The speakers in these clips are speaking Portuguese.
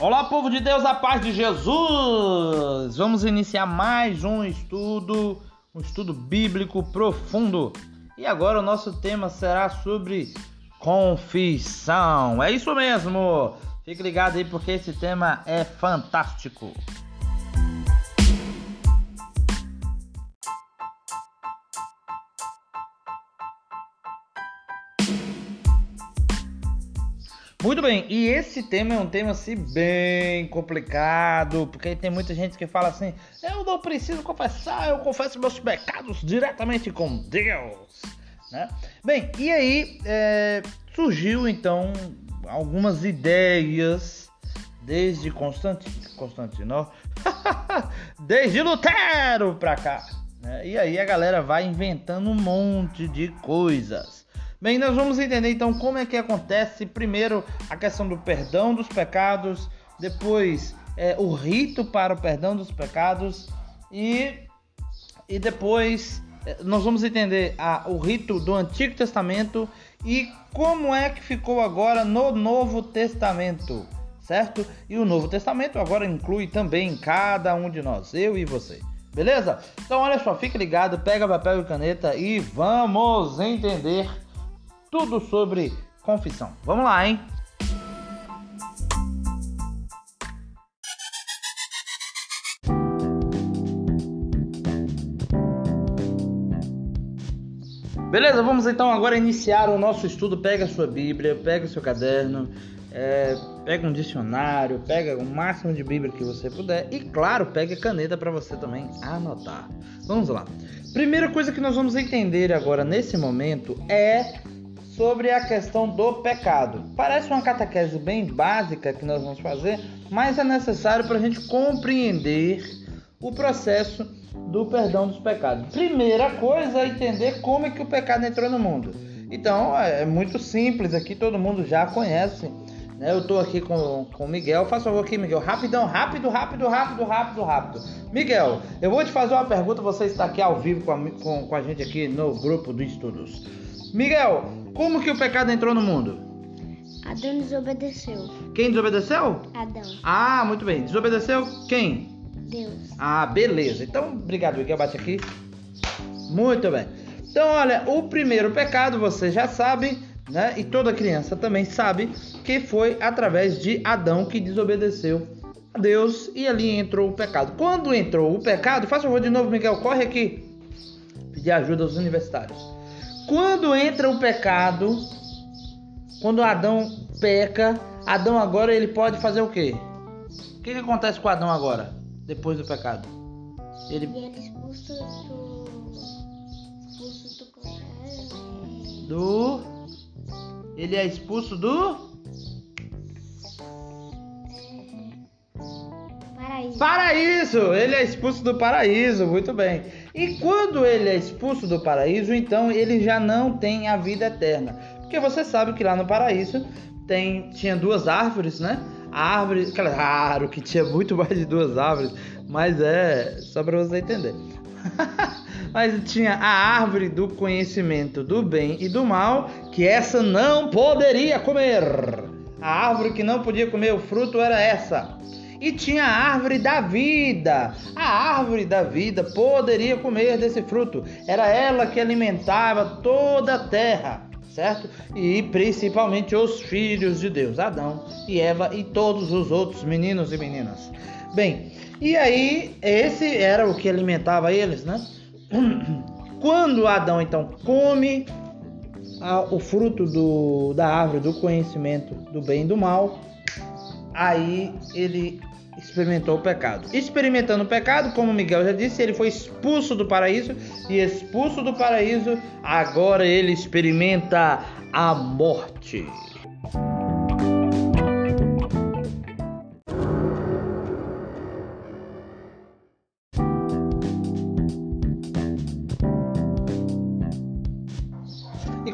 Olá, povo de Deus, a paz de Jesus! Vamos iniciar mais um estudo, um estudo bíblico profundo. E agora o nosso tema será sobre confissão. É isso mesmo! Fique ligado aí porque esse tema é fantástico. Muito bem, e esse tema é um tema assim bem complicado, porque tem muita gente que fala assim: eu não preciso confessar, eu confesso meus pecados diretamente com Deus. Né? Bem, e aí é, surgiu então algumas ideias desde Constantino, Constantino desde Lutero pra cá. Né? E aí a galera vai inventando um monte de coisas. Bem, nós vamos entender então como é que acontece primeiro a questão do perdão dos pecados, depois é, o rito para o perdão dos pecados e, e depois é, nós vamos entender a, o rito do Antigo Testamento e como é que ficou agora no Novo Testamento, certo? E o Novo Testamento agora inclui também cada um de nós, eu e você. Beleza? Então olha só, fique ligado, pega papel e caneta e vamos entender tudo sobre confissão. Vamos lá, hein? Beleza, vamos então agora iniciar o nosso estudo. Pega a sua Bíblia, pega o seu caderno, é, pega um dicionário, pega o máximo de Bíblia que você puder e, claro, pega caneta para você também anotar. Vamos lá. Primeira coisa que nós vamos entender agora nesse momento é sobre a questão do pecado. Parece uma catequese bem básica que nós vamos fazer, mas é necessário para a gente compreender o processo do perdão dos pecados. Primeira coisa é entender como é que o pecado entrou no mundo. Então é, é muito simples aqui, todo mundo já conhece. Né? Eu estou aqui com o Miguel. Faça favor aqui, Miguel. Rapidão, rápido, rápido, rápido, rápido, rápido. Miguel, eu vou te fazer uma pergunta. Você está aqui ao vivo com a, com, com a gente aqui no grupo do Estudos. Miguel, como que o pecado entrou no mundo? Adão desobedeceu. Quem desobedeceu? Adão. Ah, muito bem. Desobedeceu quem? Deus. Ah, beleza. Então, obrigado, Miguel. Bate aqui. Muito bem. Então, olha, o primeiro pecado, você já sabe, né? E toda criança também sabe que foi através de Adão que desobedeceu a Deus e ali entrou o pecado. Quando entrou o pecado, faça favor de novo, Miguel, corre aqui. Pedir ajuda aos universitários. Quando entra o pecado, quando Adão peca, Adão agora ele pode fazer o quê? O que, que acontece com Adão agora, depois do pecado? Ele, ele é expulso do. expulso do. Do. Ele é expulso do. Paraíso. Ele é expulso do paraíso, muito bem. E quando ele é expulso do paraíso, então ele já não tem a vida eterna. Porque você sabe que lá no paraíso tem, tinha duas árvores, né? A árvore, claro que tinha muito mais de duas árvores, mas é só para você entender. mas tinha a árvore do conhecimento do bem e do mal, que essa não poderia comer. A árvore que não podia comer o fruto era essa e tinha a árvore da vida. A árvore da vida poderia comer desse fruto. Era ela que alimentava toda a terra, certo? E principalmente os filhos de Deus, Adão e Eva e todos os outros meninos e meninas. Bem, e aí esse era o que alimentava eles, né? Quando Adão então come o fruto do, da árvore do conhecimento do bem e do mal, aí ele experimentou o pecado. Experimentando o pecado, como Miguel já disse, ele foi expulso do paraíso e expulso do paraíso, agora ele experimenta a morte.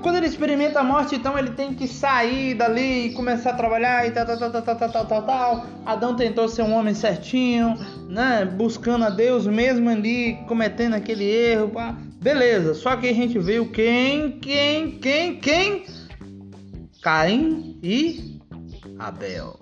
Quando ele experimenta a morte, então ele tem que sair dali e começar a trabalhar e tal, tal, tal, tal, tal, tal, tal, tal. Adão tentou ser um homem certinho, né? Buscando a Deus mesmo ali, cometendo aquele erro. Pá. Beleza, só que a gente viu quem, quem, quem, quem? Caim e Abel.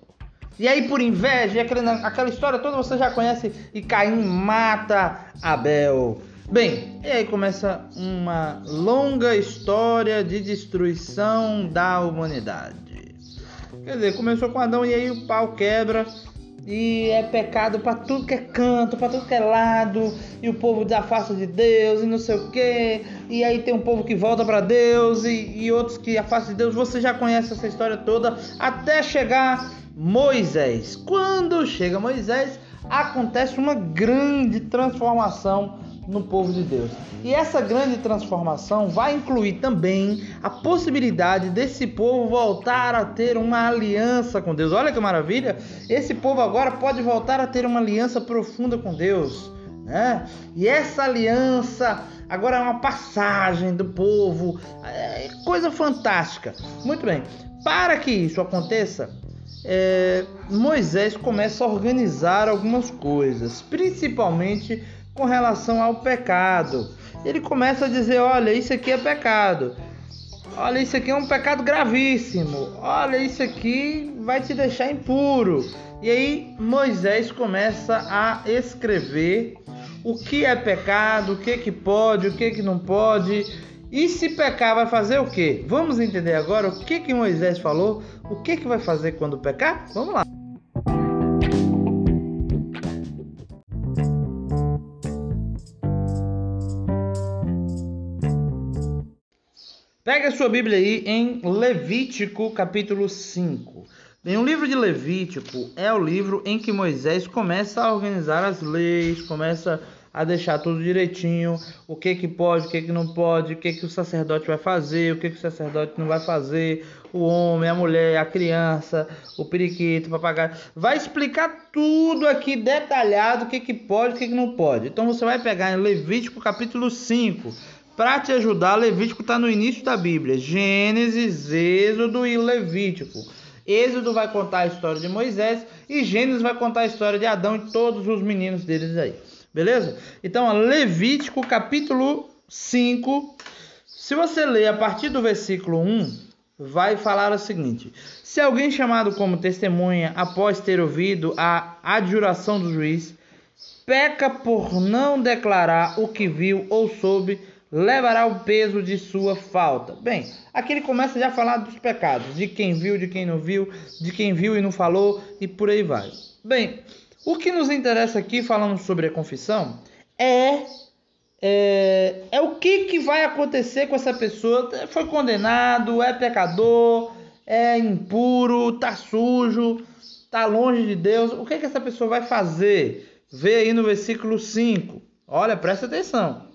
E aí, por inveja, aquela história toda você já conhece, e Caim mata Abel. Bem, e aí começa uma longa história de destruição da humanidade. Quer dizer, começou com Adão e aí o pau quebra e é pecado para tudo que é canto, para tudo que é lado, e o povo desafasta de Deus e não sei o que. E aí tem um povo que volta para Deus e, e outros que afastam de Deus. Você já conhece essa história toda até chegar Moisés. Quando chega Moisés, acontece uma grande transformação no povo de Deus. E essa grande transformação vai incluir também a possibilidade desse povo voltar a ter uma aliança com Deus. Olha que maravilha! Esse povo agora pode voltar a ter uma aliança profunda com Deus. Né? E essa aliança agora é uma passagem do povo, é coisa fantástica. Muito bem, para que isso aconteça, é, Moisés começa a organizar algumas coisas, principalmente com relação ao pecado. Ele começa a dizer: olha, isso aqui é pecado. Olha, isso aqui é um pecado gravíssimo. Olha, isso aqui vai te deixar impuro. E aí Moisés começa a escrever o que é pecado, o que que pode, o que que não pode. E se pecar vai fazer o quê? Vamos entender agora o que que Moisés falou, o que que vai fazer quando pecar? Vamos lá. Pega a sua Bíblia aí em Levítico capítulo 5. Bem, o livro de Levítico é o livro em que Moisés começa a organizar as leis, começa a deixar tudo direitinho, o que que pode, o que que não pode, o que que o sacerdote vai fazer, o que que o sacerdote não vai fazer, o homem, a mulher, a criança, o periquito, o papagaio. Vai explicar tudo aqui detalhado, o que que pode, o que que não pode. Então você vai pegar em Levítico capítulo 5 para te ajudar, Levítico está no início da Bíblia. Gênesis, Êxodo e Levítico. Êxodo vai contar a história de Moisés e Gênesis vai contar a história de Adão e todos os meninos deles aí. Beleza? Então, Levítico capítulo 5. Se você ler a partir do versículo 1, vai falar o seguinte: Se alguém chamado como testemunha após ter ouvido a adjuração do juiz, peca por não declarar o que viu ou soube levará o peso de sua falta. Bem, aqui ele começa já a falar dos pecados, de quem viu, de quem não viu, de quem viu e não falou e por aí vai. Bem, o que nos interessa aqui, falando sobre a confissão, é é, é o que, que vai acontecer com essa pessoa. Foi condenado, é pecador, é impuro, tá sujo, tá longe de Deus. O que, que essa pessoa vai fazer? Vê aí no versículo 5. Olha, presta atenção.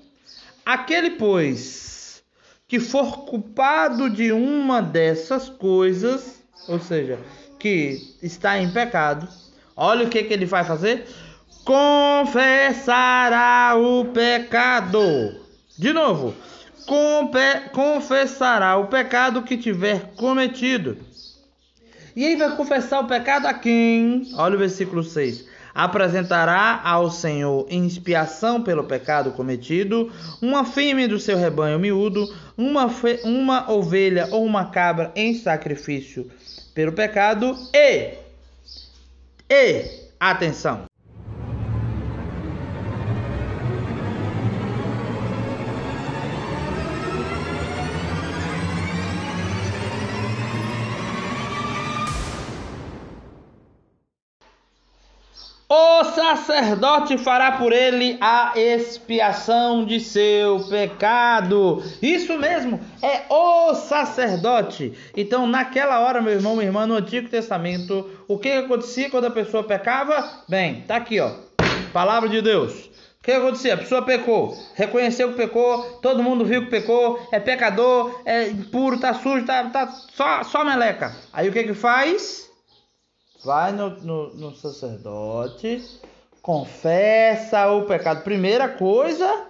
Aquele, pois, que for culpado de uma dessas coisas, ou seja, que está em pecado, olha o que, que ele vai fazer: confessará o pecado. De novo, confessará o pecado que tiver cometido. E aí vai confessar o pecado a quem? Olha o versículo 6 apresentará ao Senhor em expiação pelo pecado cometido uma fêmea do seu rebanho miúdo, uma, fe... uma ovelha ou uma cabra em sacrifício pelo pecado e e atenção O sacerdote fará por ele a expiação de seu pecado. Isso mesmo, é o sacerdote. Então, naquela hora, meu irmão, minha irmã, no Antigo Testamento, o que acontecia quando a pessoa pecava? Bem, tá aqui, ó. Palavra de Deus. O que acontecia? A pessoa pecou, reconheceu que pecou, todo mundo viu que pecou, é pecador, é impuro, tá sujo, tá, tá só, só meleca. Aí o que que faz? Vai no, no, no sacerdote, confessa o pecado. Primeira coisa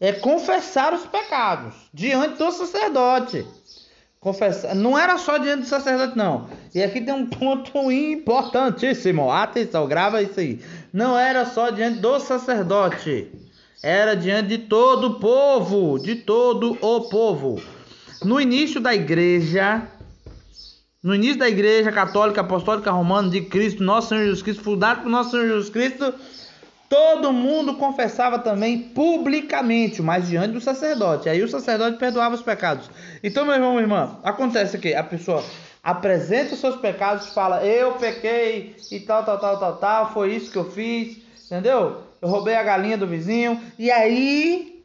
é confessar os pecados diante do sacerdote. Confessar. Não era só diante do sacerdote, não. E aqui tem um ponto importantíssimo. Atenção, grava isso aí. Não era só diante do sacerdote. Era diante de todo o povo. De todo o povo. No início da igreja, no início da igreja católica apostólica romana de Cristo, nosso Senhor Jesus Cristo, fundado por nosso Senhor Jesus Cristo, todo mundo confessava também publicamente, mas diante do sacerdote. Aí o sacerdote perdoava os pecados. Então, meu irmão, minha irmã, acontece que a pessoa apresenta os seus pecados, fala: "Eu pequei e tal, tal, tal, tal, tal, foi isso que eu fiz", entendeu? Eu roubei a galinha do vizinho e aí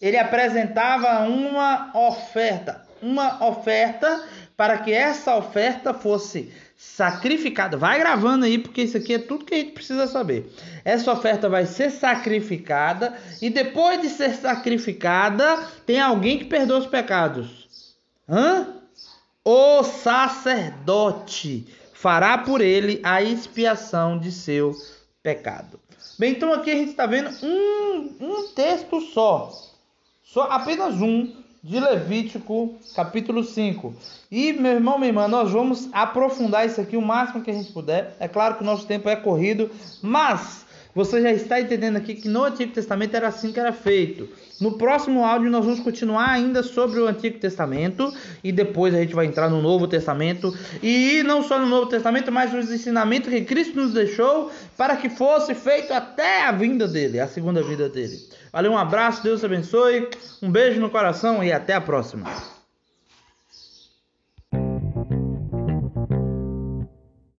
ele apresentava uma oferta, uma oferta para que essa oferta fosse sacrificada. Vai gravando aí, porque isso aqui é tudo que a gente precisa saber. Essa oferta vai ser sacrificada e depois de ser sacrificada, tem alguém que perdoa os pecados. Hã? O sacerdote fará por ele a expiação de seu pecado. Bem, então aqui a gente está vendo um, um texto só, só apenas um de Levítico, capítulo 5. E, meu irmão, minha irmã, nós vamos aprofundar isso aqui o máximo que a gente puder. É claro que o nosso tempo é corrido, mas você já está entendendo aqui que no Antigo Testamento era assim que era feito. No próximo áudio nós vamos continuar ainda sobre o Antigo Testamento e depois a gente vai entrar no Novo Testamento e não só no Novo Testamento, mas os ensinamentos que Cristo nos deixou para que fosse feito até a vinda dele, a segunda vida dele. Valeu, um abraço, Deus abençoe, um beijo no coração e até a próxima.